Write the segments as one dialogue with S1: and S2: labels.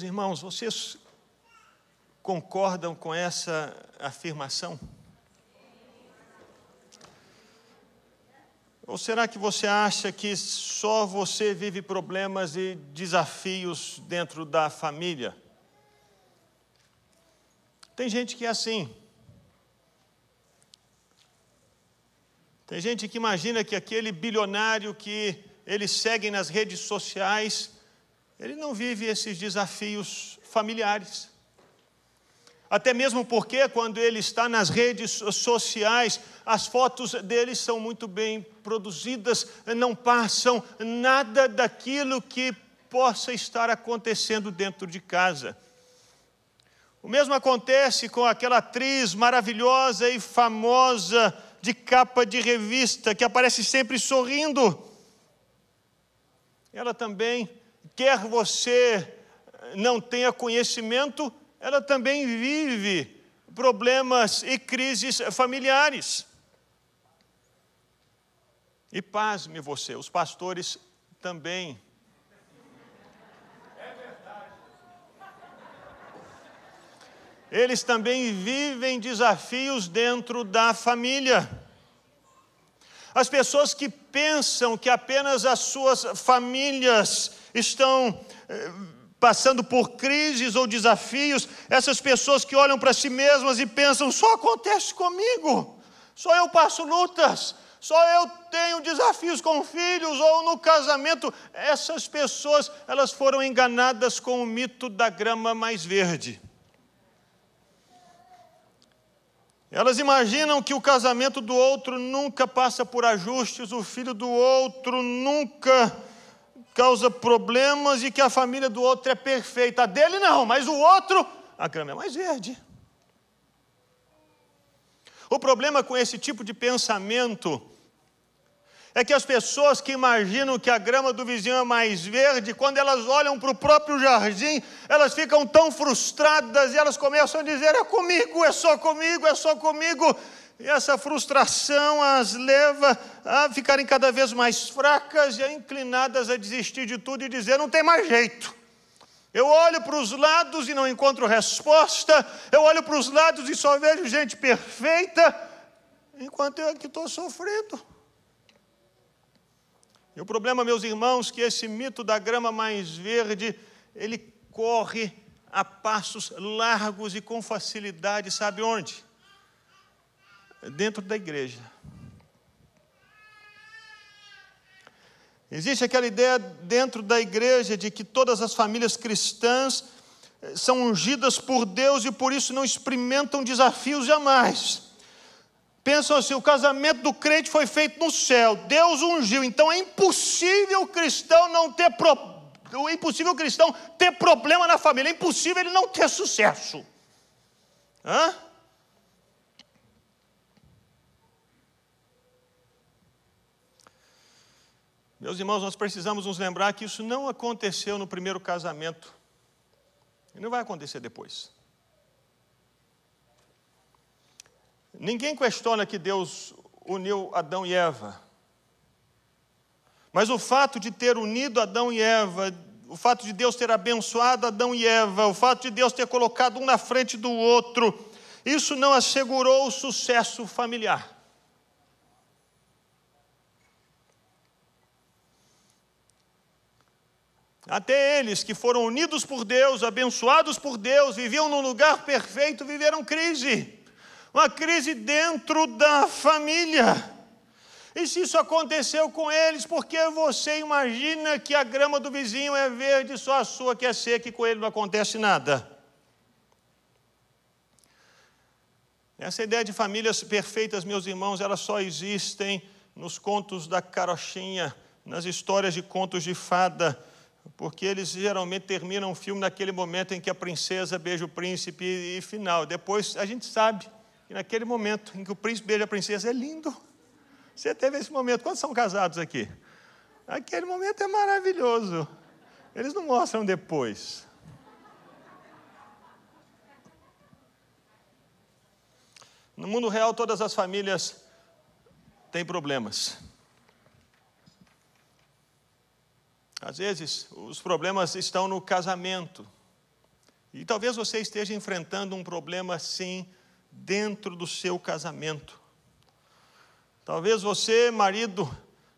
S1: Meus irmãos, vocês concordam com essa afirmação? Ou será que você acha que só você vive problemas e desafios dentro da família? Tem gente que é assim. Tem gente que imagina que aquele bilionário que eles seguem nas redes sociais, ele não vive esses desafios familiares. Até mesmo porque, quando ele está nas redes sociais, as fotos dele são muito bem produzidas, não passam nada daquilo que possa estar acontecendo dentro de casa. O mesmo acontece com aquela atriz maravilhosa e famosa de capa de revista que aparece sempre sorrindo. Ela também, quer você não tenha conhecimento, ela também vive problemas e crises familiares. E pasme você, os pastores também. É verdade. Eles também vivem desafios dentro da família. As pessoas que pensam que apenas as suas famílias estão eh, passando por crises ou desafios, essas pessoas que olham para si mesmas e pensam: só acontece comigo, só eu passo lutas, só eu tenho desafios com filhos ou no casamento. Essas pessoas, elas foram enganadas com o mito da grama mais verde. Elas imaginam que o casamento do outro nunca passa por ajustes, o filho do outro nunca causa problemas e que a família do outro é perfeita. A dele não, mas o outro, a grama é mais verde. O problema com esse tipo de pensamento é que as pessoas que imaginam que a grama do vizinho é mais verde, quando elas olham para o próprio jardim, elas ficam tão frustradas e elas começam a dizer: é comigo, é só comigo, é só comigo. E essa frustração as leva a ficarem cada vez mais fracas e a inclinadas a desistir de tudo e dizer: não tem mais jeito. Eu olho para os lados e não encontro resposta, eu olho para os lados e só vejo gente perfeita, enquanto eu aqui estou sofrendo. E o problema, meus irmãos, que esse mito da grama mais verde, ele corre a passos largos e com facilidade, sabe onde? dentro da igreja. Existe aquela ideia dentro da igreja de que todas as famílias cristãs eh, são ungidas por Deus e por isso não experimentam desafios jamais. Pensam assim: o casamento do crente foi feito no céu, Deus ungiu, então é impossível o cristão não ter pro... é impossível o cristão ter problema na família, é impossível ele não ter sucesso. Hã? Meus irmãos, nós precisamos nos lembrar que isso não aconteceu no primeiro casamento. E não vai acontecer depois. Ninguém questiona que Deus uniu Adão e Eva. Mas o fato de ter unido Adão e Eva, o fato de Deus ter abençoado Adão e Eva, o fato de Deus ter colocado um na frente do outro, isso não assegurou o sucesso familiar. Até eles que foram unidos por Deus, abençoados por Deus, viviam num lugar perfeito, viveram crise. Uma crise dentro da família. E se isso aconteceu com eles, por que você imagina que a grama do vizinho é verde, só a sua que é seca e com ele não acontece nada? Essa ideia de famílias perfeitas, meus irmãos, elas só existem nos contos da carochinha, nas histórias de contos de fada porque eles geralmente terminam o filme naquele momento em que a princesa beija o príncipe e final. Depois a gente sabe que naquele momento em que o príncipe beija a princesa é lindo. Você teve esse momento. Quantos são casados aqui? Aquele momento é maravilhoso. Eles não mostram depois. No mundo real, todas as famílias têm problemas. Às vezes, os problemas estão no casamento. E talvez você esteja enfrentando um problema assim dentro do seu casamento. Talvez você, marido,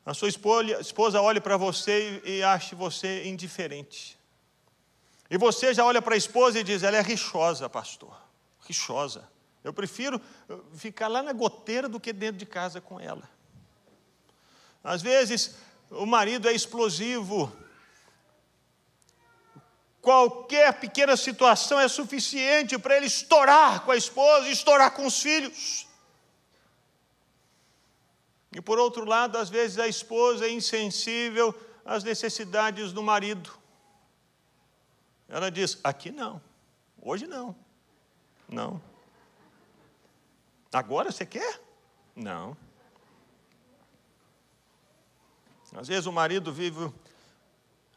S1: a sua esposa olhe para você e ache você indiferente. E você já olha para a esposa e diz: ela é rixosa, pastor. Rixosa. Eu prefiro ficar lá na goteira do que dentro de casa com ela. Às vezes, o marido é explosivo. Qualquer pequena situação é suficiente para ele estourar com a esposa estourar com os filhos. E por outro lado, às vezes a esposa é insensível às necessidades do marido. Ela diz: aqui não, hoje não, não. Agora você quer? Não. Às vezes o marido vive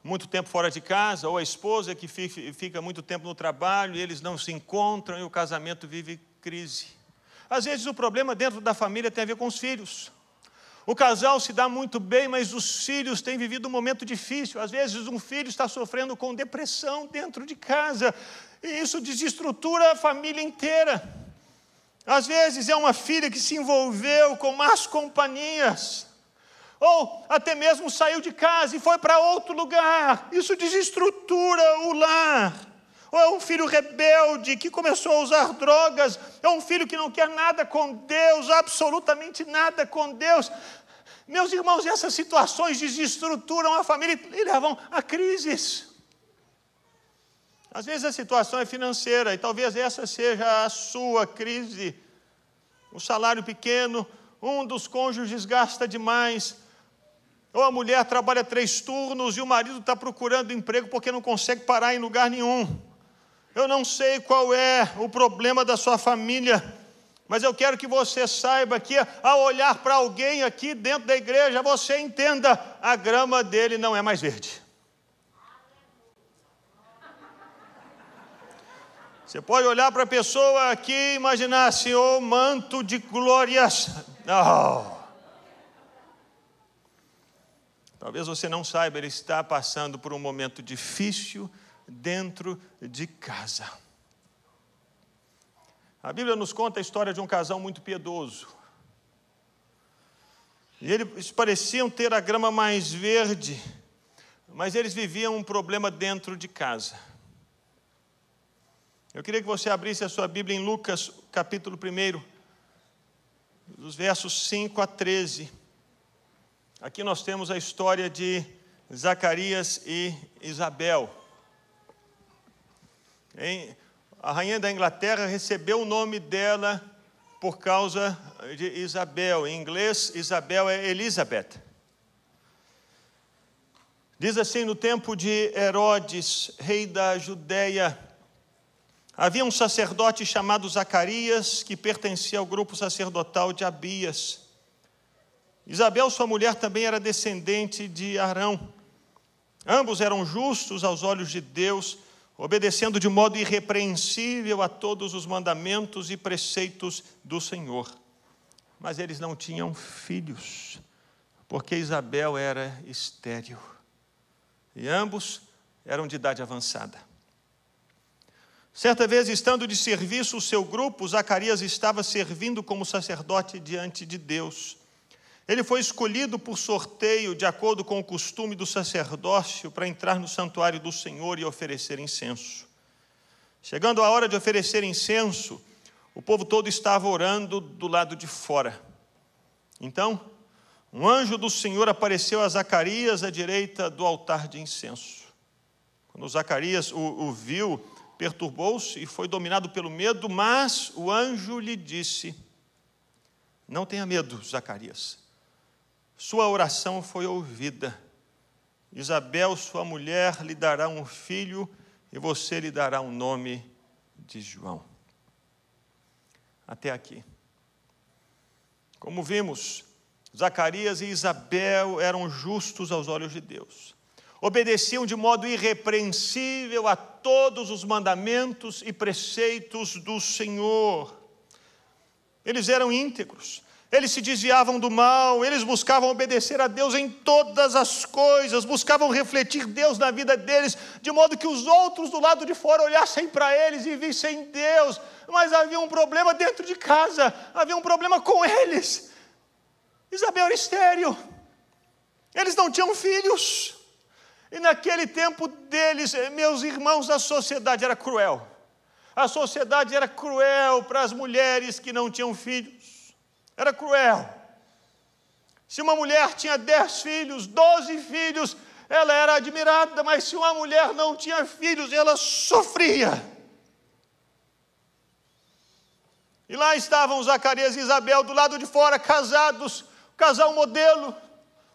S1: muito tempo fora de casa, ou a esposa que fica muito tempo no trabalho e eles não se encontram e o casamento vive crise. Às vezes o problema dentro da família tem a ver com os filhos. O casal se dá muito bem, mas os filhos têm vivido um momento difícil. Às vezes um filho está sofrendo com depressão dentro de casa, e isso desestrutura a família inteira. Às vezes é uma filha que se envolveu com más companhias ou até mesmo saiu de casa e foi para outro lugar. Isso desestrutura o lar. Ou é um filho rebelde que começou a usar drogas, é um filho que não quer nada com Deus, absolutamente nada com Deus. Meus irmãos, essas situações desestruturam a família e levam a crises. Às vezes a situação é financeira e talvez essa seja a sua crise. O salário pequeno, um dos cônjuges gasta demais, ou a mulher trabalha três turnos e o marido está procurando emprego porque não consegue parar em lugar nenhum. Eu não sei qual é o problema da sua família, mas eu quero que você saiba que ao olhar para alguém aqui dentro da igreja, você entenda: a grama dele não é mais verde. Você pode olhar para a pessoa aqui e imaginar assim, o oh, manto de glórias. Não. Talvez você não saiba, ele está passando por um momento difícil dentro de casa. A Bíblia nos conta a história de um casal muito piedoso. E eles pareciam ter a grama mais verde, mas eles viviam um problema dentro de casa. Eu queria que você abrisse a sua Bíblia em Lucas, capítulo 1, dos versos 5 a 13. Aqui nós temos a história de Zacarias e Isabel. A rainha da Inglaterra recebeu o nome dela por causa de Isabel. Em inglês, Isabel é Elizabeth. Diz assim: no tempo de Herodes, rei da Judéia, havia um sacerdote chamado Zacarias que pertencia ao grupo sacerdotal de Abias. Isabel, sua mulher, também era descendente de Arão. Ambos eram justos aos olhos de Deus, obedecendo de modo irrepreensível a todos os mandamentos e preceitos do Senhor. Mas eles não tinham filhos, porque Isabel era estéril. E ambos eram de idade avançada. Certa vez, estando de serviço o seu grupo, Zacarias estava servindo como sacerdote diante de Deus. Ele foi escolhido por sorteio, de acordo com o costume do sacerdócio, para entrar no santuário do Senhor e oferecer incenso. Chegando a hora de oferecer incenso, o povo todo estava orando do lado de fora. Então, um anjo do Senhor apareceu a Zacarias à direita do altar de incenso. Quando Zacarias o, o viu, perturbou-se e foi dominado pelo medo, mas o anjo lhe disse: Não tenha medo, Zacarias sua oração foi ouvida. Isabel, sua mulher, lhe dará um filho e você lhe dará o um nome de João. Até aqui. Como vimos, Zacarias e Isabel eram justos aos olhos de Deus. Obedeciam de modo irrepreensível a todos os mandamentos e preceitos do Senhor. Eles eram íntegros, eles se desviavam do mal, eles buscavam obedecer a Deus em todas as coisas, buscavam refletir Deus na vida deles, de modo que os outros do lado de fora olhassem para eles e vissem Deus, mas havia um problema dentro de casa, havia um problema com eles. Isabel era estéreo, eles não tinham filhos, e naquele tempo deles, meus irmãos, a sociedade era cruel. A sociedade era cruel para as mulheres que não tinham filhos. Era cruel. Se uma mulher tinha dez filhos, doze filhos, ela era admirada, mas se uma mulher não tinha filhos, ela sofria. E lá estavam Zacarias e Isabel do lado de fora, casados, um casal modelo,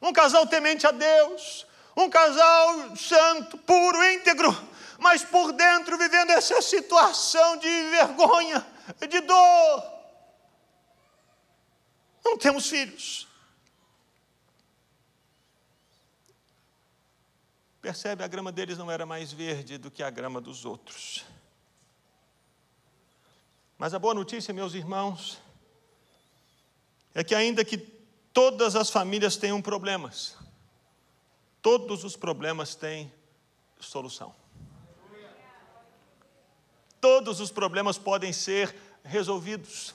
S1: um casal temente a Deus, um casal santo, puro, íntegro, mas por dentro vivendo essa situação de vergonha, de dor. Não temos filhos. Percebe, a grama deles não era mais verde do que a grama dos outros. Mas a boa notícia, meus irmãos, é que ainda que todas as famílias tenham problemas, todos os problemas têm solução. Todos os problemas podem ser resolvidos.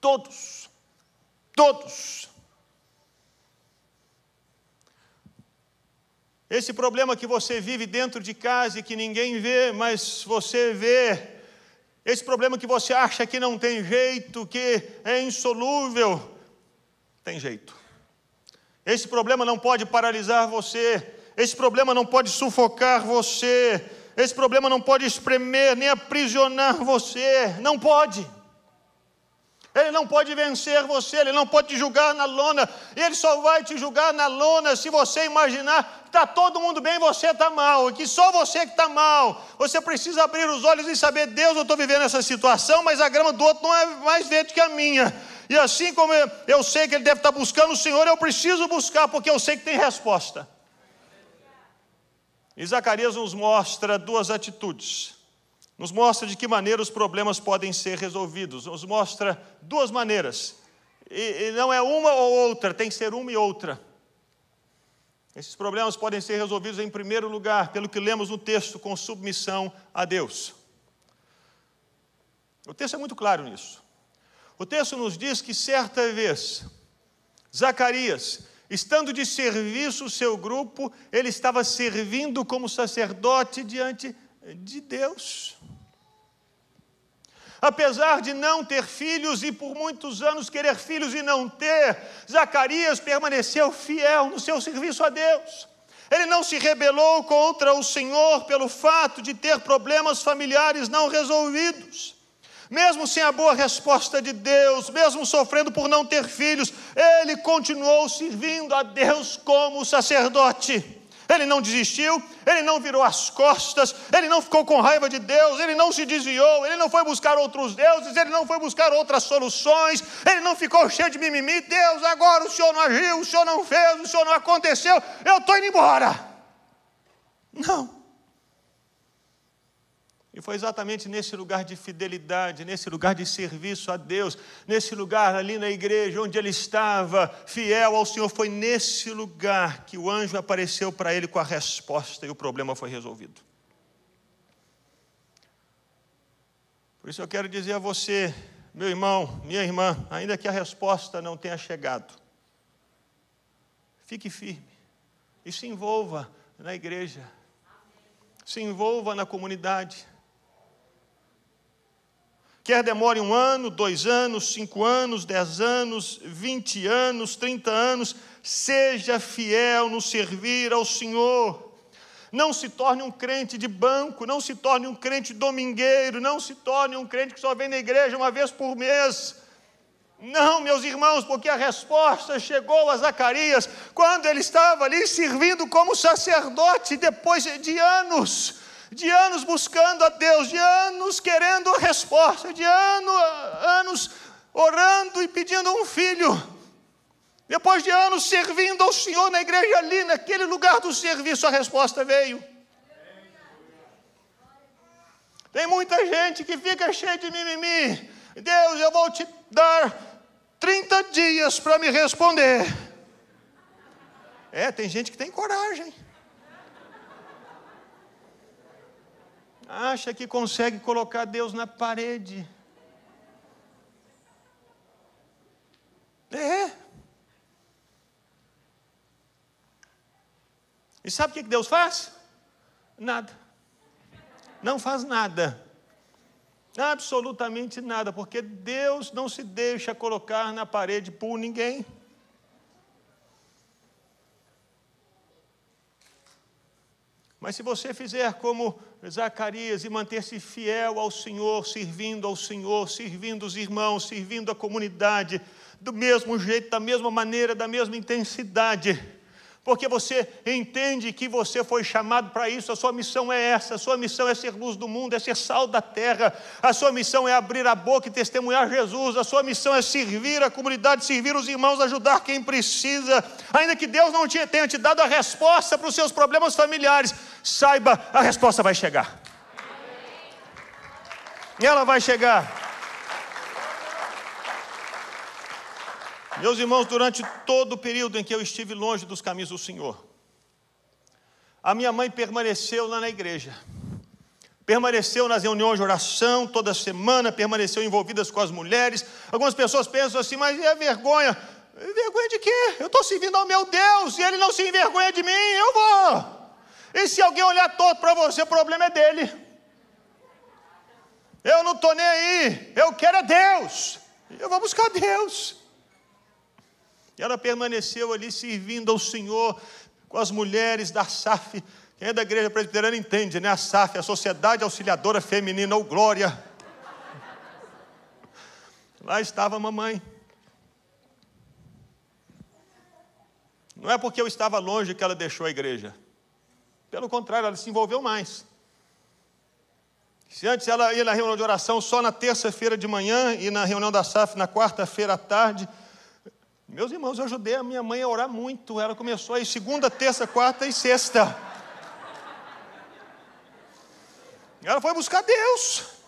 S1: Todos. Todos. Esse problema que você vive dentro de casa e que ninguém vê, mas você vê. Esse problema que você acha que não tem jeito, que é insolúvel, tem jeito. Esse problema não pode paralisar você. Esse problema não pode sufocar você. Esse problema não pode espremer nem aprisionar você, não pode. Ele não pode vencer você, ele não pode te julgar na lona, ele só vai te julgar na lona se você imaginar que está todo mundo bem e você está mal, que só você que está mal. Você precisa abrir os olhos e saber: Deus, eu estou vivendo essa situação, mas a grama do outro não é mais verde que a minha. E assim como eu, eu sei que ele deve estar buscando o Senhor, eu preciso buscar, porque eu sei que tem resposta. E Zacarias nos mostra duas atitudes. Nos mostra de que maneira os problemas podem ser resolvidos. Nos mostra duas maneiras. E, e não é uma ou outra, tem que ser uma e outra. Esses problemas podem ser resolvidos, em primeiro lugar, pelo que lemos no texto, com submissão a Deus. O texto é muito claro nisso. O texto nos diz que certa vez, Zacarias, Estando de serviço o seu grupo, ele estava servindo como sacerdote diante de Deus. Apesar de não ter filhos e por muitos anos querer filhos e não ter, Zacarias permaneceu fiel no seu serviço a Deus. Ele não se rebelou contra o Senhor pelo fato de ter problemas familiares não resolvidos mesmo sem a boa resposta de Deus, mesmo sofrendo por não ter filhos, ele continuou servindo a Deus como sacerdote. Ele não desistiu, ele não virou as costas, ele não ficou com raiva de Deus, ele não se desviou, ele não foi buscar outros deuses, ele não foi buscar outras soluções, ele não ficou cheio de mimimi. Deus, agora o Senhor não agiu, o Senhor não fez, o Senhor não aconteceu, eu estou indo embora. Não. E foi exatamente nesse lugar de fidelidade, nesse lugar de serviço a Deus, nesse lugar ali na igreja onde ele estava fiel ao Senhor, foi nesse lugar que o anjo apareceu para ele com a resposta e o problema foi resolvido. Por isso eu quero dizer a você, meu irmão, minha irmã, ainda que a resposta não tenha chegado, fique firme e se envolva na igreja, se envolva na comunidade Quer demore um ano, dois anos, cinco anos, dez anos, vinte anos, trinta anos, seja fiel no servir ao Senhor. Não se torne um crente de banco, não se torne um crente domingueiro, não se torne um crente que só vem na igreja uma vez por mês. Não, meus irmãos, porque a resposta chegou a Zacarias quando ele estava ali servindo como sacerdote depois de anos de anos buscando a Deus, de anos querendo resposta, de ano, anos orando e pedindo um filho. Depois de anos servindo ao Senhor na igreja ali, naquele lugar do serviço, a resposta veio. Tem muita gente que fica cheia de mimimi. Deus, eu vou te dar 30 dias para me responder. É, tem gente que tem coragem. Acha que consegue colocar Deus na parede. É. E sabe o que Deus faz? Nada. Não faz nada. Absolutamente nada, porque Deus não se deixa colocar na parede por ninguém. Mas se você fizer como Zacarias e manter-se fiel ao Senhor, servindo ao Senhor, servindo os irmãos, servindo a comunidade, do mesmo jeito, da mesma maneira, da mesma intensidade, porque você entende que você foi chamado para isso, a sua missão é essa, a sua missão é ser luz do mundo, é ser sal da terra, a sua missão é abrir a boca e testemunhar Jesus, a sua missão é servir a comunidade, servir os irmãos, ajudar quem precisa, ainda que Deus não tenha te dado a resposta para os seus problemas familiares, saiba, a resposta vai chegar. Ela vai chegar. Meus irmãos, durante todo o período em que eu estive longe dos caminhos do Senhor, a minha mãe permaneceu lá na igreja, permaneceu nas reuniões de oração toda semana, permaneceu envolvidas com as mulheres. Algumas pessoas pensam assim, mas é vergonha? Vergonha de quê? Eu estou servindo ao meu Deus e Ele não se envergonha de mim, eu vou. E se alguém olhar todo para você, o problema é dele. Eu não estou nem aí, eu quero é Deus. Eu vou buscar Deus. Ela permaneceu ali servindo ao Senhor com as mulheres da SAF. Quem é da igreja presbiteriana entende, né? A SAF, a Sociedade Auxiliadora Feminina, ou glória. Lá estava a mamãe. Não é porque eu estava longe que ela deixou a igreja. Pelo contrário, ela se envolveu mais. Se antes ela ia na reunião de oração só na terça-feira de manhã e na reunião da SAF na quarta-feira à tarde, meus irmãos, eu ajudei a minha mãe a orar muito. Ela começou aí segunda, terça, quarta e sexta. Ela foi buscar Deus.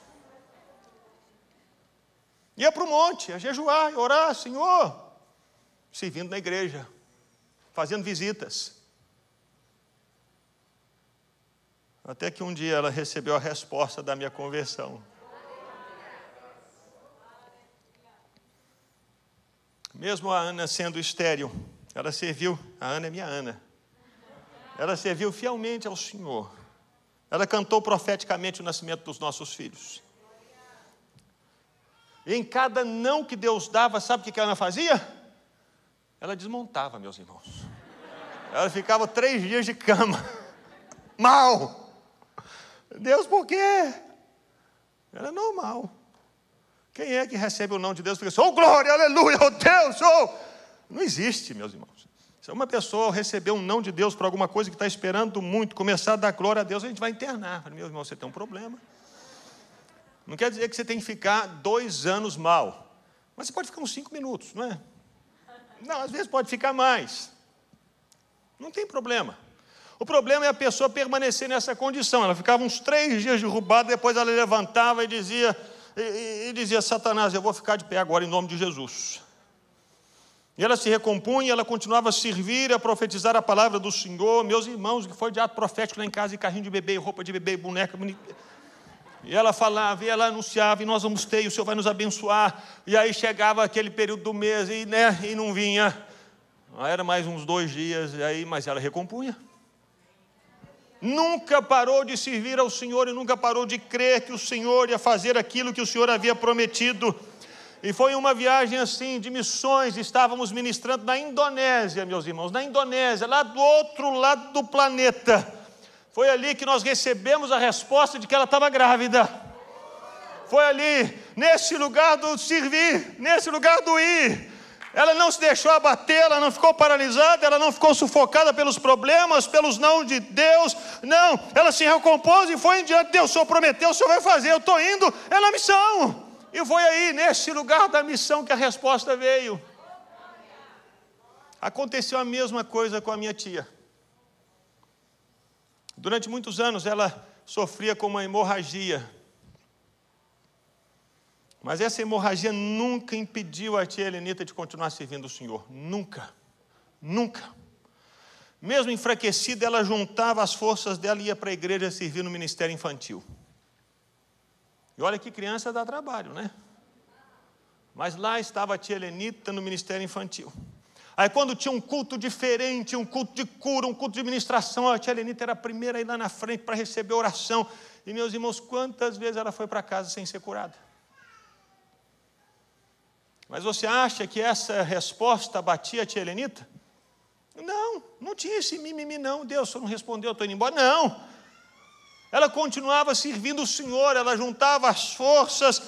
S1: Ia para o monte, a jejuar, a orar, Senhor, servindo na igreja, fazendo visitas. Até que um dia ela recebeu a resposta da minha conversão. Mesmo a Ana sendo estéril, ela serviu, a Ana é minha Ana. Ela serviu fielmente ao Senhor. Ela cantou profeticamente o nascimento dos nossos filhos. E em cada não que Deus dava, sabe o que a Ana fazia? Ela desmontava, meus irmãos. Ela ficava três dias de cama. Mal. Deus, por quê? Era normal. Quem é que recebe o não de Deus e fica assim, oh glória, aleluia, oh Deus, oh. Não existe, meus irmãos. Se uma pessoa receber um não de Deus por alguma coisa que está esperando muito, começar a dar glória a Deus, a gente vai internar. Meu irmão, você tem um problema. Não quer dizer que você tem que ficar dois anos mal. Mas você pode ficar uns cinco minutos, não é? Não, às vezes pode ficar mais. Não tem problema. O problema é a pessoa permanecer nessa condição. Ela ficava uns três dias derrubada, depois ela levantava e dizia: e, e dizia: Satanás, eu vou ficar de pé agora em nome de Jesus. E ela se recompunha, ela continuava a servir, a profetizar a palavra do Senhor. Meus irmãos, que foi de ato profético lá em casa, e carrinho de bebê, roupa de bebê, boneca. E ela falava, e ela anunciava, e nós vamos ter, e o Senhor vai nos abençoar. E aí chegava aquele período do mês, e, né, e não vinha. Era mais uns dois dias, e aí, mas ela recompunha nunca parou de servir ao Senhor e nunca parou de crer que o Senhor ia fazer aquilo que o Senhor havia prometido. E foi uma viagem assim de missões, estávamos ministrando na Indonésia, meus irmãos, na Indonésia, lá do outro lado do planeta. Foi ali que nós recebemos a resposta de que ela estava grávida. Foi ali, nesse lugar do servir, nesse lugar do ir, ela não se deixou abater, ela não ficou paralisada, ela não ficou sufocada pelos problemas, pelos não de Deus. Não, ela se recompôs e foi em diante. Deus, o Senhor prometeu, o Senhor vai fazer, eu estou indo, é na missão. E foi aí, nesse lugar da missão, que a resposta veio. Aconteceu a mesma coisa com a minha tia. Durante muitos anos ela sofria com uma hemorragia. Mas essa hemorragia nunca impediu a tia Helenita de continuar servindo o Senhor. Nunca. Nunca. Mesmo enfraquecida, ela juntava as forças dela e ia para a igreja servir no ministério infantil. E olha que criança dá trabalho, né? Mas lá estava a tia Helenita no ministério infantil. Aí quando tinha um culto diferente, um culto de cura, um culto de ministração, a tia Helenita era a primeira a ir lá na frente para receber oração. E meus irmãos, quantas vezes ela foi para casa sem ser curada? Mas você acha que essa resposta batia a tia Helenita? Não, não tinha esse mimimi, não. Deus só não respondeu, estou indo embora. Não. Ela continuava servindo o Senhor, ela juntava as forças,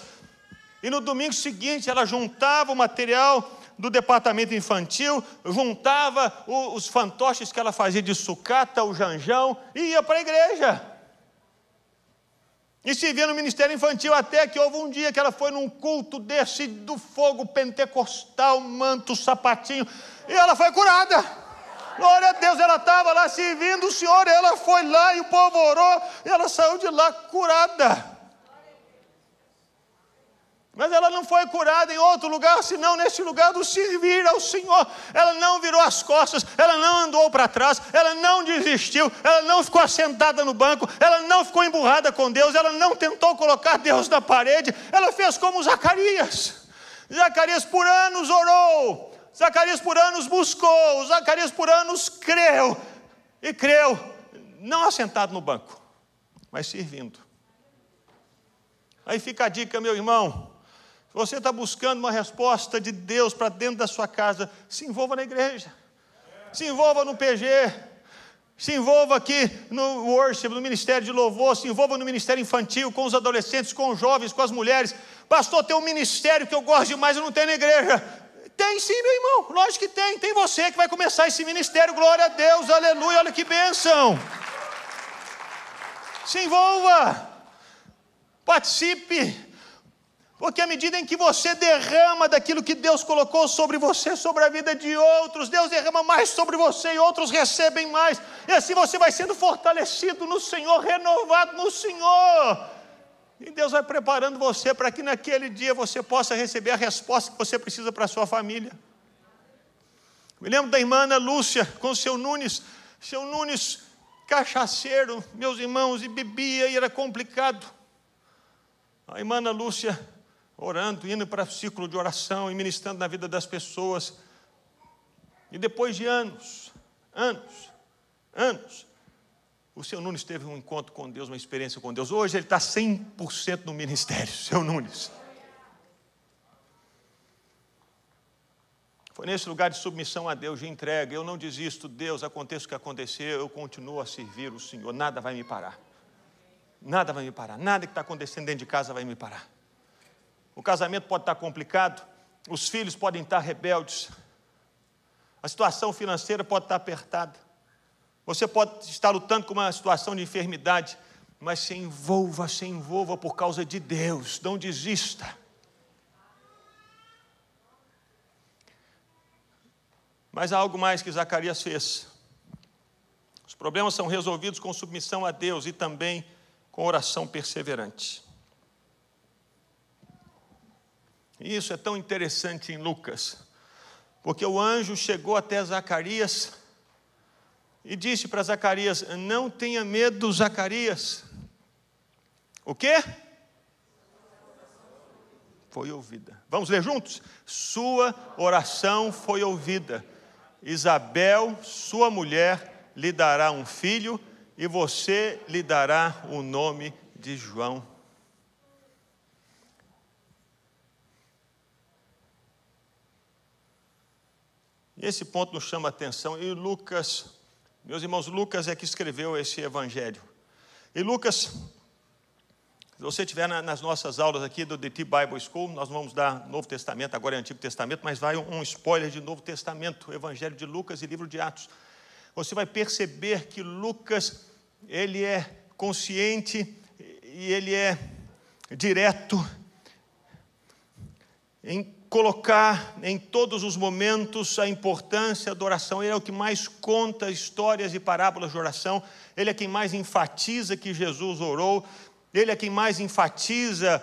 S1: e no domingo seguinte ela juntava o material do departamento infantil, juntava os fantoches que ela fazia de sucata, o janjão, e ia para a igreja. E se via no ministério infantil, até que houve um dia que ela foi num culto desse do fogo pentecostal, manto, sapatinho, e ela foi curada. Glória a Deus, ela estava lá servindo o Senhor, ela foi lá e o povo orou, e ela saiu de lá curada. Mas ela não foi curada em outro lugar, senão nesse lugar do servir ao Senhor. Ela não virou as costas, ela não andou para trás, ela não desistiu, ela não ficou assentada no banco, ela não ficou emburrada com Deus, ela não tentou colocar Deus na parede, ela fez como Zacarias. Zacarias por anos orou, Zacarias por anos buscou, Zacarias por anos creu, e creu, não assentado no banco, mas servindo. Aí fica a dica, meu irmão você está buscando uma resposta de Deus para dentro da sua casa, se envolva na igreja, se envolva no PG, se envolva aqui no worship, no ministério de louvor, se envolva no ministério infantil, com os adolescentes, com os jovens, com as mulheres. Pastor, tem um ministério que eu gosto demais, eu não tenho na igreja. Tem sim, meu irmão, lógico que tem. Tem você que vai começar esse ministério, glória a Deus, aleluia, olha que bênção. Se envolva, participe, porque à medida em que você derrama daquilo que Deus colocou sobre você, sobre a vida de outros, Deus derrama mais sobre você e outros recebem mais. E assim você vai sendo fortalecido no Senhor, renovado no Senhor. E Deus vai preparando você para que naquele dia você possa receber a resposta que você precisa para a sua família. Me lembro da irmã Ana Lúcia com seu Nunes, seu Nunes cachaceiro, meus irmãos, e bebia e era complicado. A irmã Ana Lúcia orando, indo para o ciclo de oração e ministrando na vida das pessoas. E depois de anos, anos, anos, o seu Nunes teve um encontro com Deus, uma experiência com Deus. Hoje ele está 100% no ministério, seu Nunes. Foi nesse lugar de submissão a Deus, de entrega. Eu não desisto, Deus, aconteça o que acontecer, eu continuo a servir o Senhor. Nada vai me parar. Nada vai me parar. Nada que está acontecendo dentro de casa vai me parar. O casamento pode estar complicado, os filhos podem estar rebeldes, a situação financeira pode estar apertada, você pode estar lutando com uma situação de enfermidade, mas se envolva, se envolva por causa de Deus, não desista. Mas há algo mais que Zacarias fez. Os problemas são resolvidos com submissão a Deus e também com oração perseverante. E isso é tão interessante em Lucas, porque o anjo chegou até Zacarias e disse para Zacarias: Não tenha medo, Zacarias. O quê? Foi ouvida. Vamos ler juntos? Sua oração foi ouvida. Isabel, sua mulher, lhe dará um filho, e você lhe dará o nome de João. E esse ponto nos chama a atenção. E Lucas, meus irmãos, Lucas é que escreveu esse evangelho. E Lucas, se você estiver nas nossas aulas aqui do DT Bible School, nós vamos dar Novo Testamento, agora é Antigo Testamento, mas vai um spoiler de Novo Testamento, Evangelho de Lucas e livro de Atos. Você vai perceber que Lucas, ele é consciente e ele é direto em colocar em todos os momentos a importância da oração. Ele é o que mais conta histórias e parábolas de oração. Ele é quem mais enfatiza que Jesus orou. Ele é quem mais enfatiza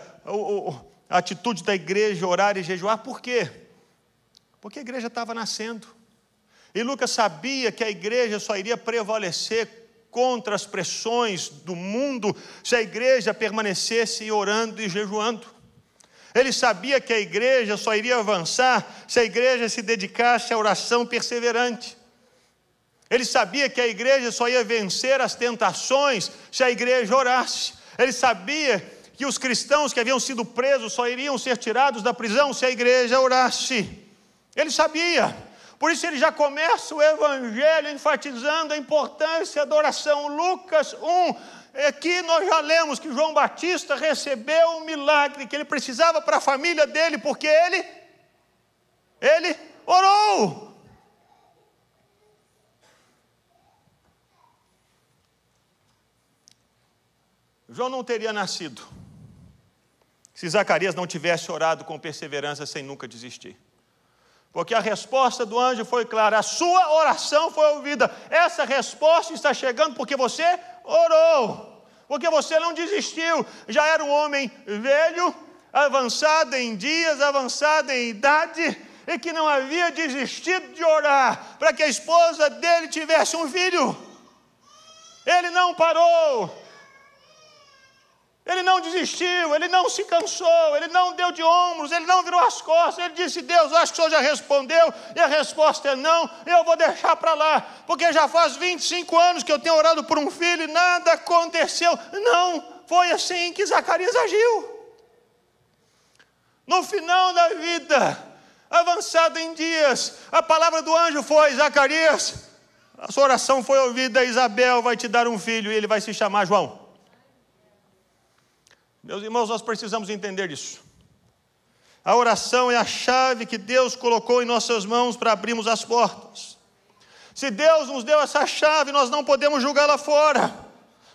S1: a atitude da igreja, orar e jejuar. Por quê? Porque a igreja estava nascendo. E Lucas sabia que a igreja só iria prevalecer contra as pressões do mundo se a igreja permanecesse orando e jejuando. Ele sabia que a igreja só iria avançar se a igreja se dedicasse à oração perseverante. Ele sabia que a igreja só ia vencer as tentações se a igreja orasse. Ele sabia que os cristãos que haviam sido presos só iriam ser tirados da prisão se a igreja orasse. Ele sabia. Por isso ele já começa o evangelho enfatizando a importância da oração. Lucas 1, aqui nós já lemos que João Batista recebeu um milagre que ele precisava para a família dele, porque ele ele orou. João não teria nascido se Zacarias não tivesse orado com perseverança sem nunca desistir. Porque a resposta do anjo foi clara, a sua oração foi ouvida. Essa resposta está chegando porque você orou, porque você não desistiu. Já era um homem velho, avançado em dias, avançado em idade, e que não havia desistido de orar para que a esposa dele tivesse um filho. Ele não parou, não desistiu, ele não se cansou, ele não deu de ombros, ele não virou as costas. Ele disse: Deus, acho que o senhor já respondeu, e a resposta é não, eu vou deixar para lá, porque já faz 25 anos que eu tenho orado por um filho e nada aconteceu. Não, foi assim que Zacarias agiu. No final da vida, avançado em dias, a palavra do anjo foi: Zacarias, a sua oração foi ouvida, Isabel vai te dar um filho e ele vai se chamar João. Meus irmãos, nós precisamos entender isso. A oração é a chave que Deus colocou em nossas mãos para abrirmos as portas. Se Deus nos deu essa chave, nós não podemos jogá-la fora.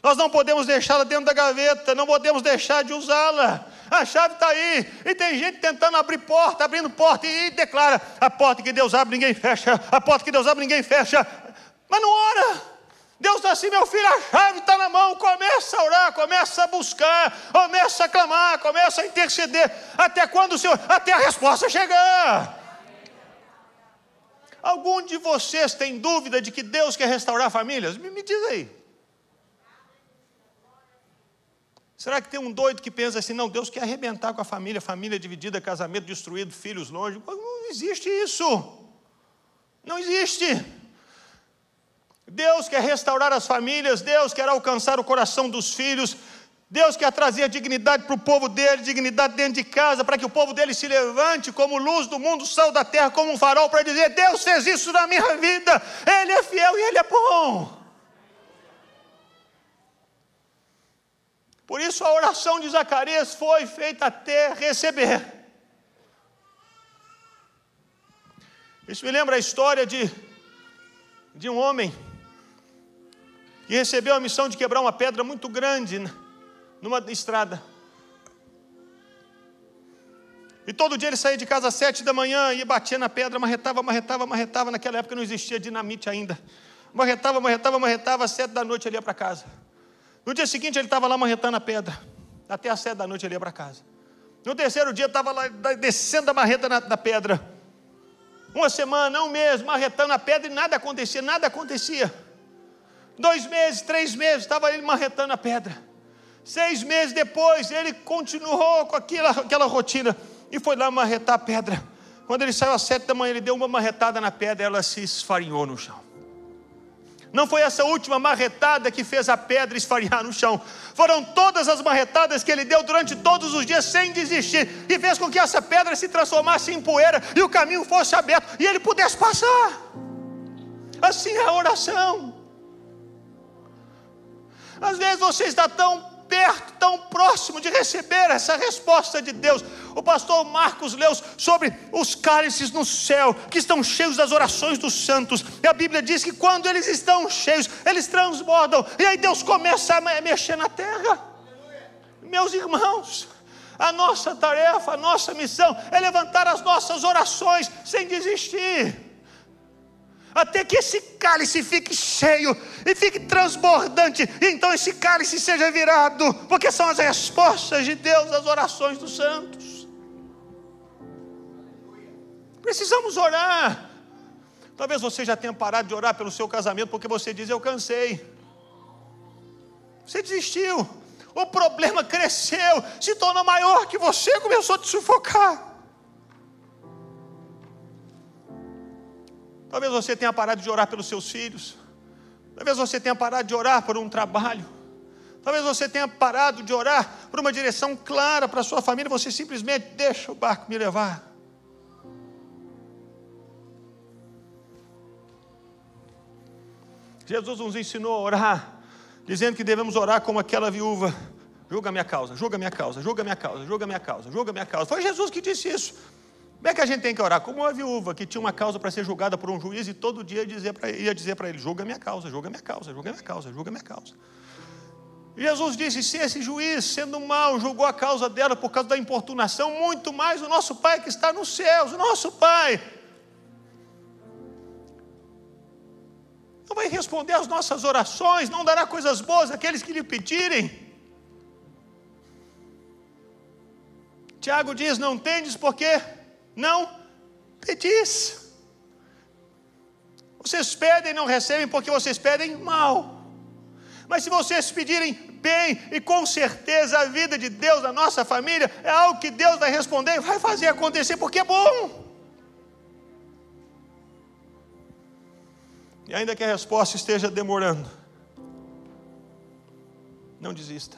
S1: Nós não podemos deixá-la dentro da gaveta, não podemos deixar de usá-la. A chave está aí. E tem gente tentando abrir porta, abrindo porta, e declara: a porta que Deus abre, ninguém fecha. A porta que Deus abre, ninguém fecha. Mas não ora. Deus está assim, meu filho, a chave está na mão, começa a orar, começa a buscar, começa a clamar, começa a interceder, até quando o Senhor, até a resposta chegar. Algum de vocês tem dúvida de que Deus quer restaurar famílias? Me, me diz aí. Será que tem um doido que pensa assim, não, Deus quer arrebentar com a família, família dividida, casamento destruído, filhos longe? Não existe isso. Não existe. Deus quer restaurar as famílias, Deus quer alcançar o coração dos filhos, Deus quer trazer dignidade para o povo dele, dignidade dentro de casa, para que o povo dele se levante como luz do mundo, sal da terra, como um farol, para dizer: Deus fez isso na minha vida, Ele é fiel e Ele é bom. Por isso a oração de Zacarias foi feita até receber. Isso me lembra a história de, de um homem e recebeu a missão de quebrar uma pedra muito grande numa estrada. E todo dia ele saía de casa às sete da manhã e batia na pedra, marretava, marretava, marretava. Naquela época não existia dinamite ainda. Marretava, marretava, marretava, às sete da noite ele ia para casa. No dia seguinte ele estava lá marretando a pedra. Até às sete da noite ele ia para casa. No terceiro dia estava lá descendo a marreta na, da pedra. Uma semana, um mês, marretando a pedra e nada acontecia, nada acontecia. Dois meses, três meses, estava ele marretando a pedra. Seis meses depois, ele continuou com aquela, aquela rotina e foi lá marretar a pedra. Quando ele saiu às sete da manhã, ele deu uma marretada na pedra, ela se esfarinhou no chão. Não foi essa última marretada que fez a pedra esfarinhar no chão. Foram todas as marretadas que ele deu durante todos os dias sem desistir. E fez com que essa pedra se transformasse em poeira e o caminho fosse aberto e ele pudesse passar. Assim é a oração. Às vezes você está tão perto, tão próximo de receber essa resposta de Deus. O pastor Marcos leu sobre os cálices no céu, que estão cheios das orações dos santos. E a Bíblia diz que quando eles estão cheios, eles transbordam. E aí Deus começa a mexer na terra. Meus irmãos, a nossa tarefa, a nossa missão é levantar as nossas orações sem desistir até que esse cálice fique cheio e fique transbordante. E então esse cálice seja virado, porque são as respostas de Deus às orações dos santos. Precisamos orar. Talvez você já tenha parado de orar pelo seu casamento porque você diz: Eu cansei. Você desistiu. O problema cresceu, se tornou maior que você, começou a te sufocar. Talvez você tenha parado de orar pelos seus filhos. Talvez você tenha parado de orar por um trabalho. Talvez você tenha parado de orar por uma direção clara para a sua família. Você simplesmente deixa o barco me levar. Jesus nos ensinou a orar, dizendo que devemos orar como aquela viúva. Julga minha causa, julga minha causa, julga minha causa, julga minha causa, julga minha causa. Foi Jesus que disse isso. Como é que a gente tem que orar? Como uma viúva que tinha uma causa para ser julgada por um juiz e todo dia ia dizer para ele: julga minha causa, julga minha causa, julga minha causa, julga minha causa. Jesus disse: se esse juiz, sendo mau, julgou a causa dela por causa da importunação, muito mais o nosso Pai que está nos céus, o nosso Pai não vai responder às nossas orações, não dará coisas boas àqueles que lhe pedirem. Tiago diz: Não tendes porque não pedis. Vocês pedem e não recebem porque vocês pedem mal. Mas se vocês pedirem bem, e com certeza a vida de Deus, a nossa família, é algo que Deus vai responder, vai fazer acontecer porque é bom. E ainda que a resposta esteja demorando, não desista.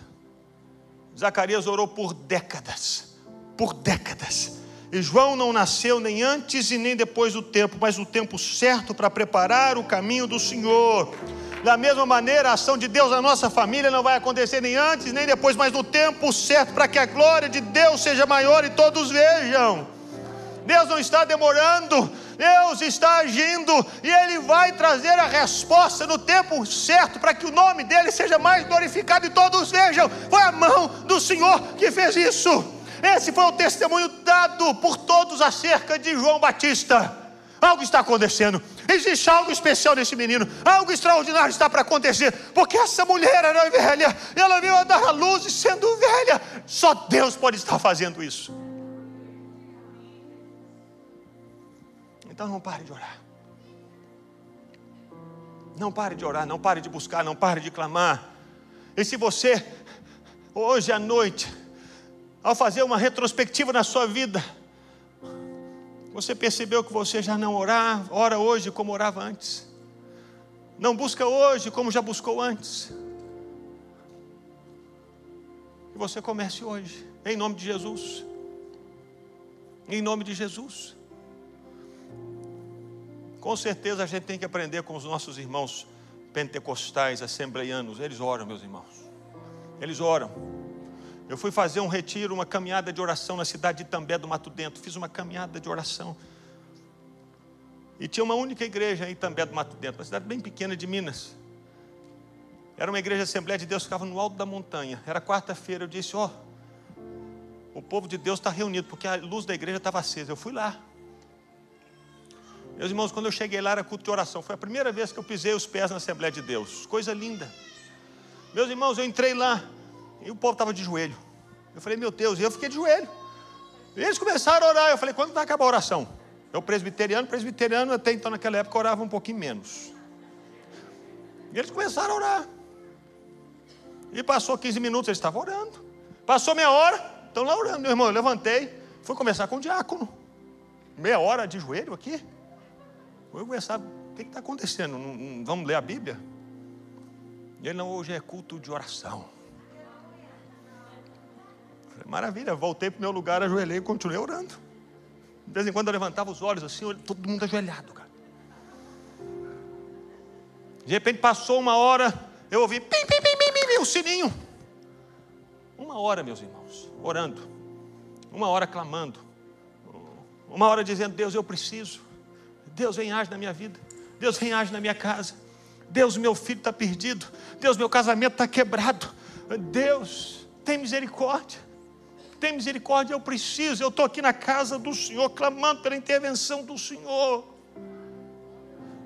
S1: Zacarias orou por décadas, por décadas. E João não nasceu nem antes e nem depois do tempo, mas o tempo certo para preparar o caminho do Senhor. Da mesma maneira, a ação de Deus na nossa família não vai acontecer nem antes nem depois, mas no tempo certo para que a glória de Deus seja maior e todos vejam. Deus não está demorando, Deus está agindo e Ele vai trazer a resposta no tempo certo para que o nome dele seja mais glorificado e todos vejam. Foi a mão do Senhor que fez isso. Esse foi o testemunho dado por todos acerca de João Batista. Algo está acontecendo. Existe algo especial nesse menino. Algo extraordinário está para acontecer. Porque essa mulher era velha. Ela veio a dar a luz e sendo velha. Só Deus pode estar fazendo isso. Então não pare de orar. Não pare de orar, não pare de buscar, não pare de clamar. E se você, hoje à noite, ao fazer uma retrospectiva na sua vida, você percebeu que você já não ora, ora hoje como orava antes. Não busca hoje como já buscou antes. Que você comece hoje, em nome de Jesus. Em nome de Jesus. Com certeza a gente tem que aprender com os nossos irmãos pentecostais, assembleianos. Eles oram, meus irmãos. Eles oram. Eu fui fazer um retiro, uma caminhada de oração na cidade de També do Mato Dentro. Fiz uma caminhada de oração. E tinha uma única igreja em També do Mato Dentro, uma cidade bem pequena de Minas. Era uma igreja Assembleia de Deus, ficava no alto da montanha. Era quarta-feira, eu disse: Ó, oh, o povo de Deus está reunido, porque a luz da igreja estava acesa. Eu fui lá. Meus irmãos, quando eu cheguei lá era culto de oração. Foi a primeira vez que eu pisei os pés na Assembleia de Deus. Coisa linda. Meus irmãos, eu entrei lá e o povo estava de joelho. Eu falei, meu Deus, e eu fiquei de joelho. E eles começaram a orar. Eu falei, quando vai acabar a oração? Eu presbiteriano, presbiteriano até então naquela época orava um pouquinho menos. E eles começaram a orar. E passou 15 minutos, eles estavam orando. Passou meia hora, estão lá orando. Meu irmão, eu levantei, fui começar com o diácono. Meia hora de joelho aqui. Eu começar, o que está acontecendo? Não, não, vamos ler a Bíblia? E ele não, hoje é culto de oração. Maravilha, voltei para o meu lugar, ajoelhei e continuei orando. De vez em quando eu levantava os olhos assim, todo mundo ajoelhado, cara. De repente passou uma hora, eu ouvi pim, pim, pim, pim, pim, o sininho. Uma hora, meus irmãos, orando. Uma hora clamando. Uma hora dizendo, Deus, eu preciso. Deus vem age na minha vida. Deus vem age na minha casa. Deus, meu filho está perdido. Deus, meu casamento está quebrado. Deus, tem misericórdia. Tem misericórdia, eu preciso. Eu estou aqui na casa do Senhor, clamando pela intervenção do Senhor.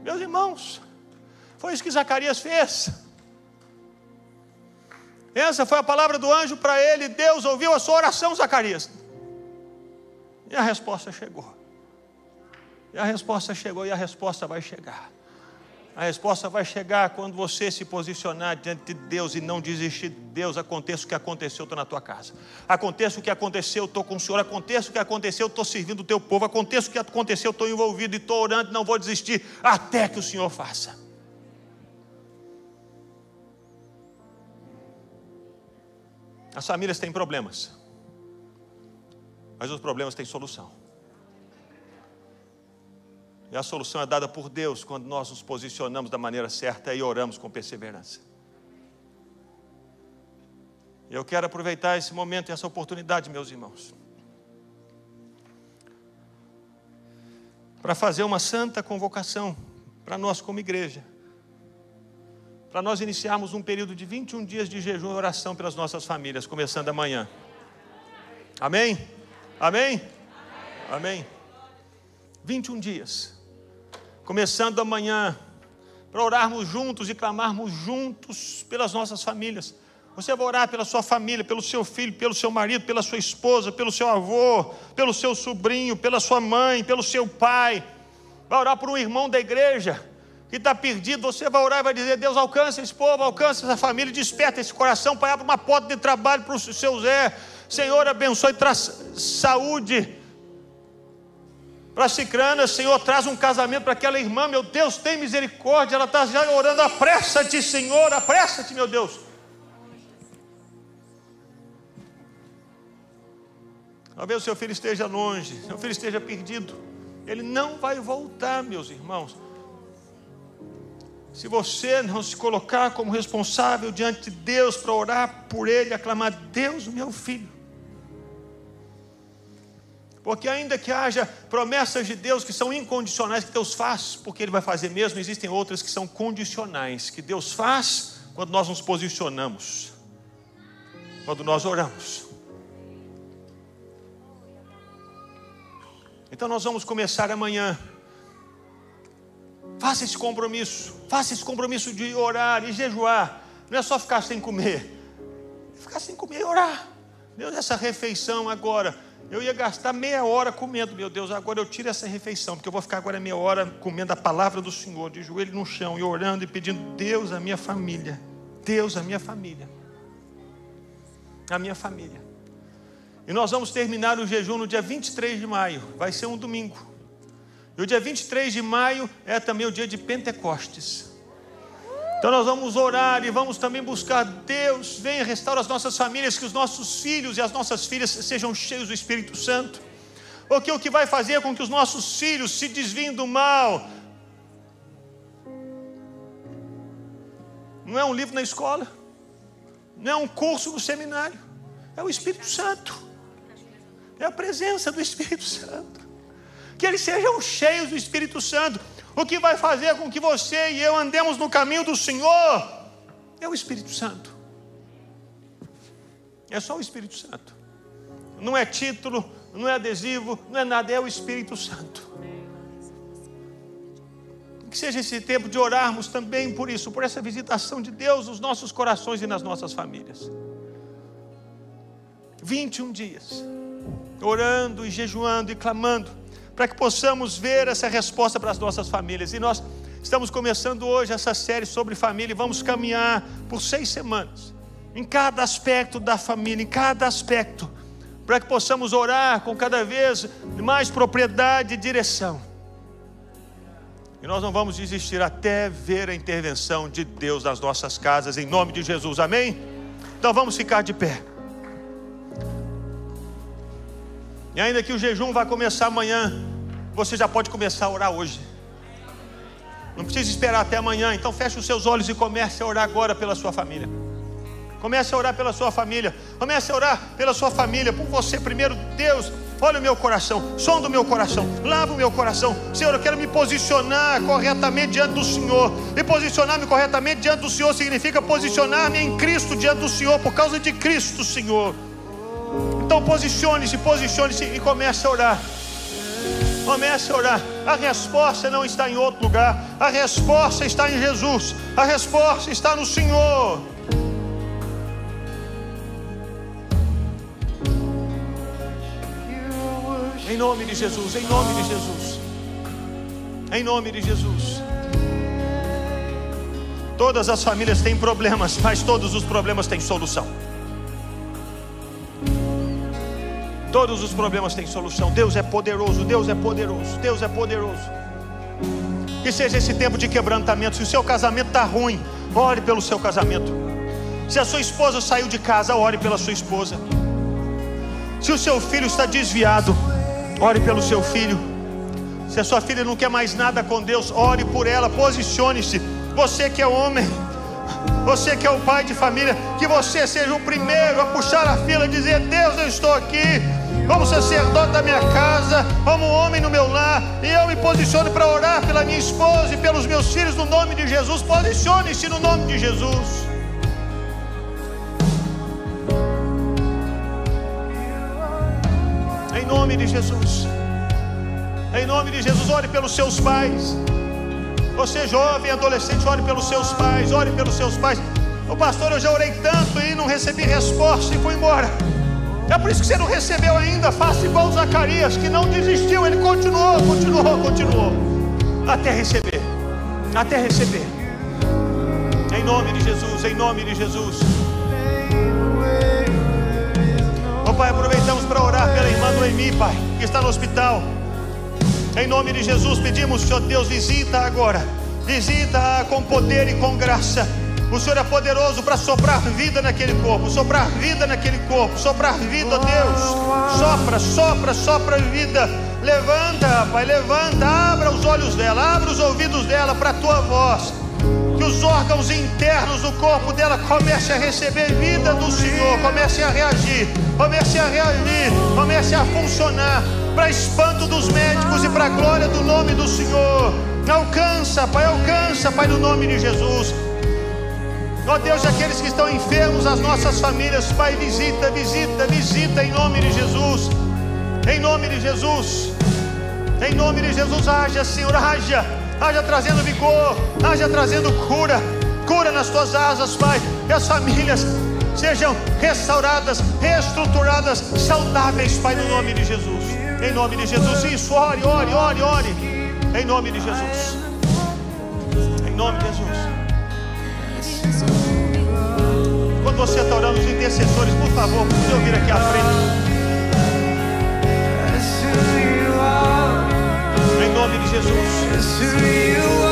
S1: Meus irmãos, foi isso que Zacarias fez. Essa foi a palavra do anjo para ele. Deus ouviu a sua oração, Zacarias. E a resposta chegou. E a resposta chegou e a resposta vai chegar. A resposta vai chegar quando você se posicionar diante de Deus e não desistir de Deus. Aconteça o que aconteceu, eu estou na tua casa. Aconteça o que aconteceu, eu estou com o Senhor. Aconteça o que aconteceu, eu estou servindo o teu povo. Aconteça o que aconteceu, eu estou envolvido e estou orando, não vou desistir até que o Senhor faça. As famílias têm problemas, mas os problemas têm solução. E a solução é dada por Deus quando nós nos posicionamos da maneira certa e oramos com perseverança. Eu quero aproveitar esse momento e essa oportunidade, meus irmãos, para fazer uma santa convocação para nós como igreja, para nós iniciarmos um período de 21 dias de jejum e oração pelas nossas famílias, começando amanhã. Amém? Amém? Amém. Amém. 21 dias começando amanhã, para orarmos juntos e clamarmos juntos pelas nossas famílias. Você vai orar pela sua família, pelo seu filho, pelo seu marido, pela sua esposa, pelo seu avô, pelo seu sobrinho, pela sua mãe, pelo seu pai. Vai orar por um irmão da igreja que está perdido. Você vai orar e vai dizer: Deus, alcança esse povo, alcança essa família, desperta esse coração para abrir uma porta de trabalho para o seu Zé. Senhor, abençoe, traz saúde para Cicrana, Senhor, traz um casamento para aquela irmã, meu Deus, tem misericórdia, ela está já orando, apressa-te, Senhor, apressa-te, meu Deus. Talvez o seu filho esteja longe, seu filho esteja perdido, ele não vai voltar, meus irmãos. Se você não se colocar como responsável diante de Deus para orar por ele, aclamar Deus, meu filho, porque ainda que haja promessas de Deus que são incondicionais, que Deus faz, porque Ele vai fazer mesmo, existem outras que são condicionais, que Deus faz quando nós nos posicionamos, quando nós oramos. Então nós vamos começar amanhã. Faça esse compromisso, faça esse compromisso de orar e jejuar. Não é só ficar sem comer, ficar sem comer e orar. Deus, essa refeição agora eu ia gastar meia hora comendo, meu Deus, agora eu tiro essa refeição, porque eu vou ficar agora meia hora comendo a palavra do Senhor, de joelho no chão e orando e pedindo, Deus, a minha família, Deus, a minha família, a minha família. E nós vamos terminar o jejum no dia 23 de maio, vai ser um domingo. E o dia 23 de maio é também o dia de Pentecostes. Então nós vamos orar e vamos também buscar Deus, venha restaurar as nossas famílias, que os nossos filhos e as nossas filhas sejam cheios do Espírito Santo. Porque o que vai fazer com que os nossos filhos se desviem do mal não é um livro na escola, não é um curso no seminário, é o Espírito Santo, é a presença do Espírito Santo. Que eles sejam cheios do Espírito Santo. O que vai fazer com que você e eu andemos no caminho do Senhor é o Espírito Santo. É só o Espírito Santo. Não é título, não é adesivo, não é nada, é o Espírito Santo. Que seja esse tempo de orarmos também por isso, por essa visitação de Deus nos nossos corações e nas nossas famílias. 21 dias, orando e jejuando e clamando para que possamos ver essa resposta para as nossas famílias. E nós estamos começando hoje essa série sobre família e vamos caminhar por seis semanas, em cada aspecto da família, em cada aspecto, para que possamos orar com cada vez mais propriedade e direção. E nós não vamos desistir até ver a intervenção de Deus nas nossas casas, em nome de Jesus, amém? Então vamos ficar de pé. E ainda que o jejum vá começar amanhã, você já pode começar a orar hoje. Não precisa esperar até amanhã. Então feche os seus olhos e comece a orar agora pela sua família. Comece a orar pela sua família. Comece a orar pela sua família, por você primeiro. Deus, olha o meu coração, som do meu coração, lava o meu coração. Senhor, eu quero me posicionar corretamente diante do Senhor. Me posicionar-me corretamente diante do Senhor significa posicionar-me em Cristo diante do Senhor, por causa de Cristo, Senhor. Então posicione-se, posicione-se e comece a orar. Comece a orar. A resposta não está em outro lugar. A resposta está em Jesus. A resposta está no Senhor. Em nome de Jesus, em nome de Jesus. Em nome de Jesus. Todas as famílias têm problemas, mas todos os problemas têm solução. Todos os problemas têm solução. Deus é poderoso, Deus é poderoso, Deus é poderoso. Que seja esse tempo de quebrantamento. Se o seu casamento está ruim, ore pelo seu casamento. Se a sua esposa saiu de casa, ore pela sua esposa. Se o seu filho está desviado, ore pelo seu filho. Se a sua filha não quer mais nada com Deus, ore por ela, posicione-se. Você que é homem, você que é o pai de família, que você seja o primeiro a puxar a fila e dizer: Deus, eu estou aqui, como sacerdote da minha casa, como homem no meu lar, e eu me posiciono para orar pela minha esposa e pelos meus filhos no nome de Jesus. Posicione-se no nome de Jesus. Em nome de Jesus. Em nome de Jesus, ore pelos seus pais. Você jovem, adolescente, ore pelos seus pais, ore pelos seus pais. O pastor, eu já orei tanto e não recebi resposta e fui embora. É por isso que você não recebeu ainda. Faça igual Zacarias, que não desistiu, ele continuou, continuou, continuou. Até receber. Até receber. Em nome de Jesus, em nome de Jesus. Oh, Pai, aproveitamos para orar pela irmã Noemi, Pai, que está no hospital. Em nome de Jesus pedimos, Senhor Deus, visita agora, visita com poder e com graça. O Senhor é poderoso para soprar vida naquele corpo, soprar vida naquele corpo, soprar vida, Deus. Sopra, sopra, sopra vida. Levanta, Pai, levanta, abra os olhos dela, abra os ouvidos dela para a tua voz. Que os órgãos internos do corpo dela comecem a receber vida do Senhor, comecem a reagir, comecem a reagir, comecem a funcionar para espanto dos médicos e para a glória do nome do Senhor. Alcança, Pai, alcança, Pai, no nome de Jesus. Ó Deus, aqueles que estão enfermos, as nossas famílias, Pai, visita, visita, visita em nome de Jesus. Em nome de Jesus. Em nome de Jesus, haja, Senhor, haja, haja trazendo vigor, haja trazendo cura, cura nas tuas asas, Pai, que as famílias sejam restauradas, reestruturadas, saudáveis, Pai, no nome de Jesus. Em nome de Jesus. Isso, ore, ore, ore, ore. Em nome de Jesus. Em nome de Jesus. Quando você está orando, os intercessores, por favor, pode vir aqui à frente. Em nome de Jesus.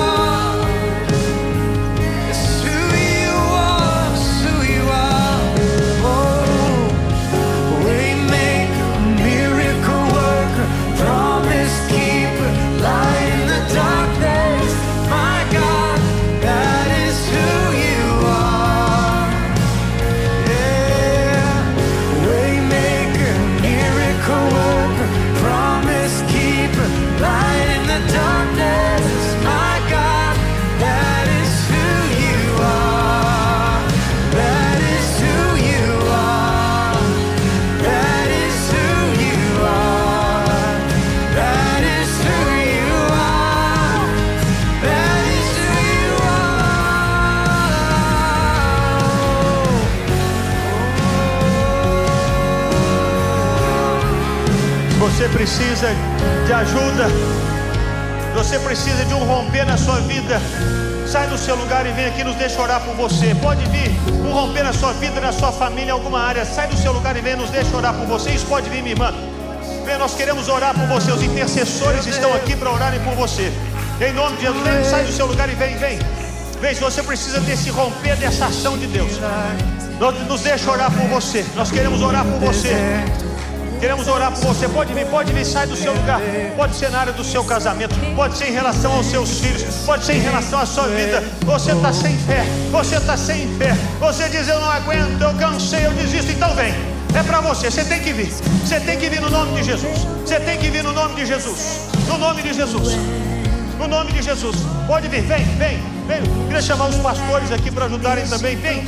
S1: Precisa de ajuda, você precisa de um romper na sua vida, sai do seu lugar e vem aqui nos deixa orar por você. Pode vir um romper na sua vida, na sua família, em alguma área. Sai do seu lugar e vem nos deixa orar por você. Isso pode vir, minha irmã. Vem, nós queremos orar por você. Os intercessores estão aqui para orarem por você. Em nome de Jesus, vem, sai do seu lugar e vem, vem. Vem, você precisa desse romper, dessa ação de Deus. Nos deixa orar por você. Nós queremos orar por você. Queremos orar por você. Pode vir, pode vir, sai do seu lugar. Pode ser na área do seu casamento, pode ser em relação aos seus filhos, pode ser em relação à sua vida. Você está sem fé, você está sem fé. Você diz: Eu não aguento, eu cansei, eu desisto. Então vem. É para você, você tem que vir. Você tem que vir no nome de Jesus. Você tem que vir no nome de Jesus. No nome de Jesus. No nome de Jesus. Pode vir, vem, vem, vem. Queria chamar os pastores aqui para ajudarem também. Vem.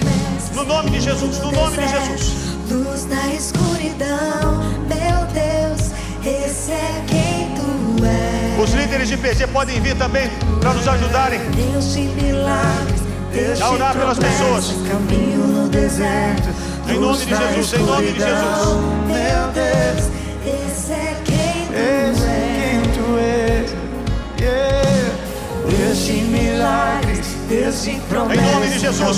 S1: No nome de Jesus. No nome de Jesus
S2: luz na escuridão, meu Deus, esse é quem tu és.
S1: Os líderes de PG podem vir também para nos ajudarem.
S2: Deus de milagres, Deus
S1: a orar pelas pessoas.
S2: Caminho no deserto,
S1: em nome de Jesus, em nome de Jesus.
S2: Meu Deus, esse é Deus de
S1: Em
S2: promessas.
S1: nome de Jesus.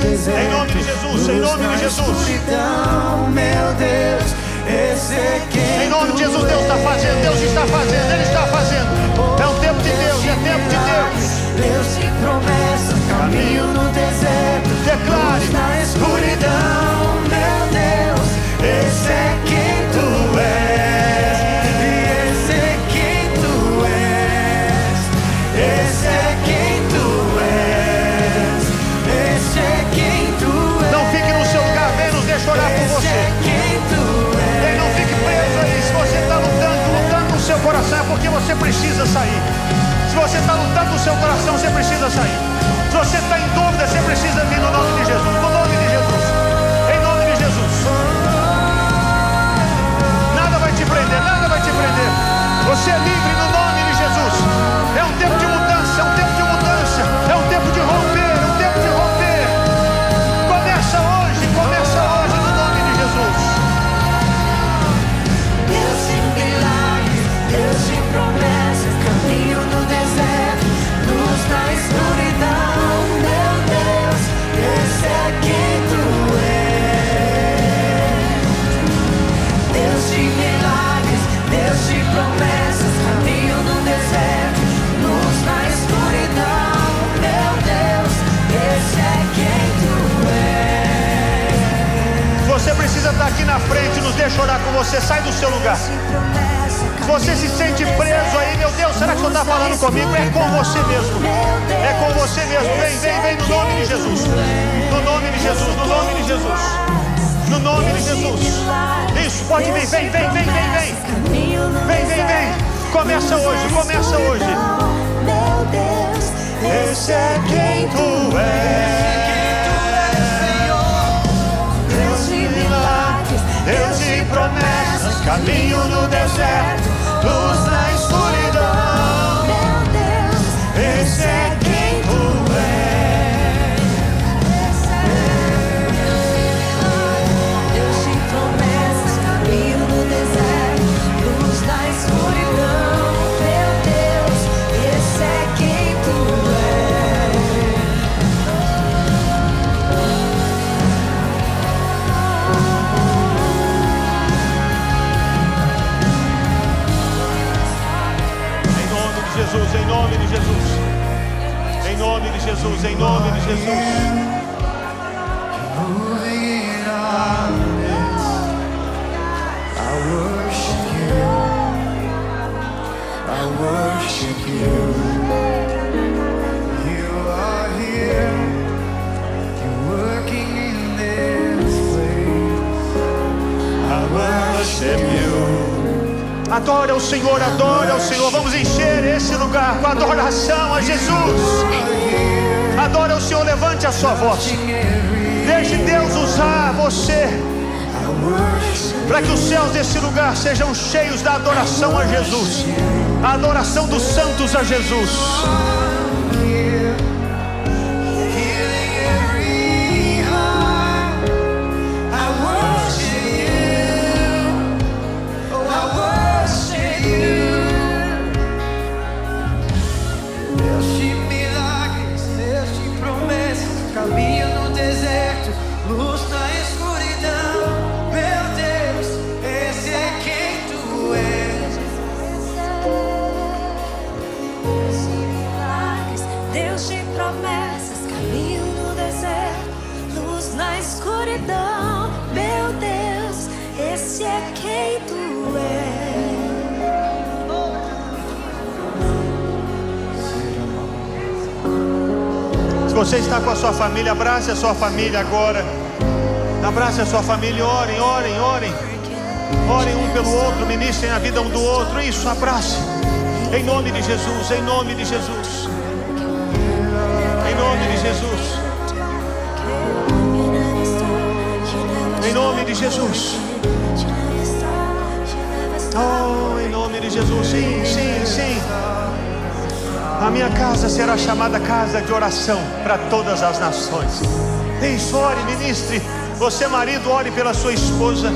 S2: deserto,
S1: Em nome de Jesus, em nome de Jesus.
S2: escuridão, meu Deus, esse é quem
S1: Em nome de Jesus, Deus está fazendo, Deus está fazendo, Ele está fazendo. É um tempo de Deus, é tempo de Deus.
S2: Deus de promessas, caminho no deserto,
S1: Declare.
S2: na escuridão, meu Deus, esse é quem
S1: precisa sair. Se você está lutando no seu coração, você precisa sair. Se você está em dúvida, você precisa vir. No nome de Jesus. Aqui na frente, nos deixa orar com você. Sai do seu lugar. Você se sente preso aí, meu Deus, será que Senhor está falando comigo? É com você mesmo. É com você mesmo. Vem, vem, vem no nome de Jesus. No nome de Jesus, no nome de Jesus. No nome de Jesus. Isso, pode vir, vem, vem, vem, vem, vem. Vem, vem, vem. Começa hoje, começa hoje.
S2: Meu Deus,
S1: Esse é quem tu és. Caminho no deserto, luz na Jesus, em nome de Jesus.
S3: Moving
S1: Adora o Senhor, adora o Senhor. Vamos encher esse lugar com adoração a Jesus. Adora o Senhor, levante a sua voz. Deixe Deus usar você para que os céus desse lugar sejam cheios da adoração a Jesus. A adoração dos santos a Jesus. Você está com a sua família, abrace a sua família agora. Abrace a sua família, orem, orem, orem. Orem um pelo outro, ministrem a vida um do outro. Isso, abrace. Em nome de Jesus, em nome de Jesus. Em nome de Jesus. Em nome de Jesus. Oh, em nome de Jesus. Sim, sim, sim. A minha casa será chamada casa de oração para todas as nações. Isso, ore, ministre. Você, marido, ore pela sua esposa.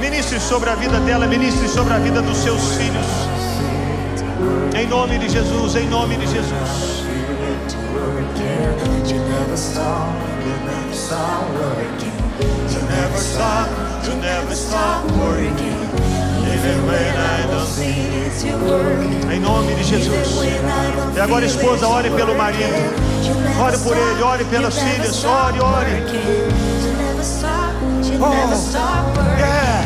S1: Ministre sobre a vida dela, ministre sobre a vida dos seus filhos. Em nome de Jesus, em nome de Jesus.
S2: You never stop, you never stop working. Even when I
S1: Em nome de Jesus. E agora, esposa, ore pelo marido. Ore por ele, ore pelas filhas. Ore, ore.
S2: Oh,
S1: Yeah,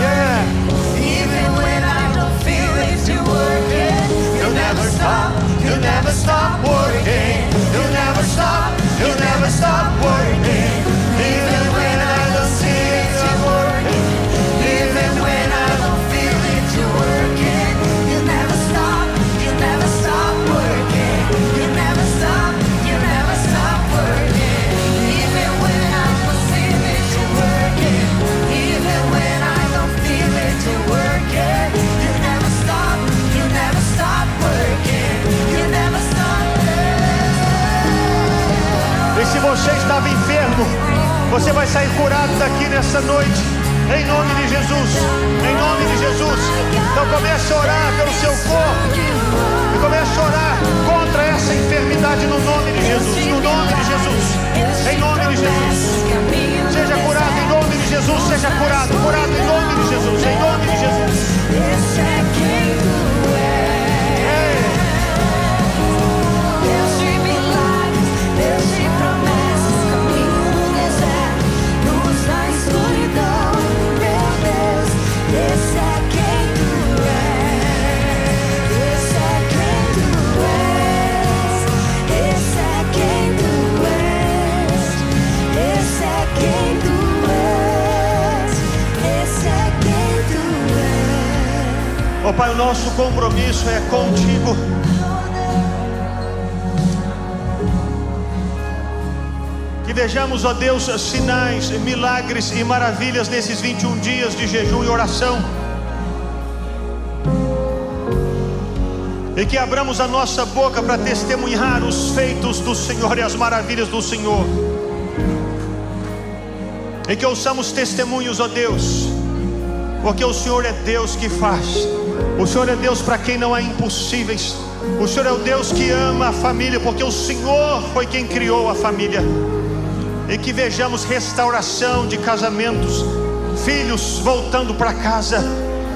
S1: yeah.
S2: Even when I don't feel it, you working. You never stop, you never stop working. You never stop, you never stop working.
S1: Você estava enfermo, você vai sair curado daqui nessa noite. Em nome de Jesus. Em nome de Jesus. Então comece a orar pelo seu corpo. E comece a orar contra essa enfermidade no nome de Jesus. No nome de Jesus. Em nome de Jesus. Seja curado em nome de Jesus. Seja curado. Curado em nome de Jesus. Em nome de Jesus. Ó Pai, o nosso compromisso é contigo. Que vejamos, ó Deus, sinais, milagres e maravilhas nesses 21 dias de jejum e oração. E que abramos a nossa boca para testemunhar os feitos do Senhor e as maravilhas do Senhor. E que ouçamos testemunhos, ó Deus, porque o Senhor é Deus que faz. O Senhor é Deus para quem não há impossíveis. O Senhor é o Deus que ama a família, porque o Senhor foi quem criou a família. E que vejamos restauração de casamentos, filhos voltando para casa,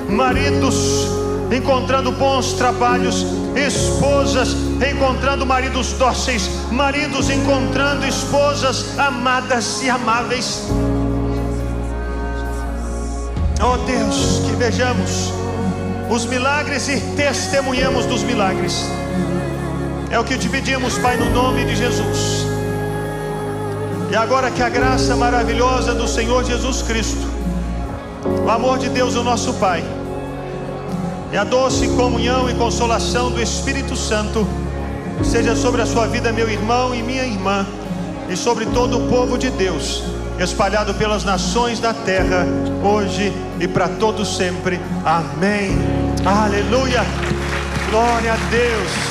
S1: maridos encontrando bons trabalhos, esposas encontrando maridos dóceis, maridos encontrando esposas amadas e amáveis. Oh Deus, que vejamos os milagres e testemunhamos dos milagres. É o que te pedimos, Pai, no nome de Jesus. E agora que a graça maravilhosa do Senhor Jesus Cristo, o amor de Deus, o nosso Pai, e a doce comunhão e consolação do Espírito Santo seja sobre a sua vida, meu irmão e minha irmã, e sobre todo o povo de Deus, espalhado pelas nações da terra, hoje e para todos sempre. Amém. Aleluia. Glória a Deus.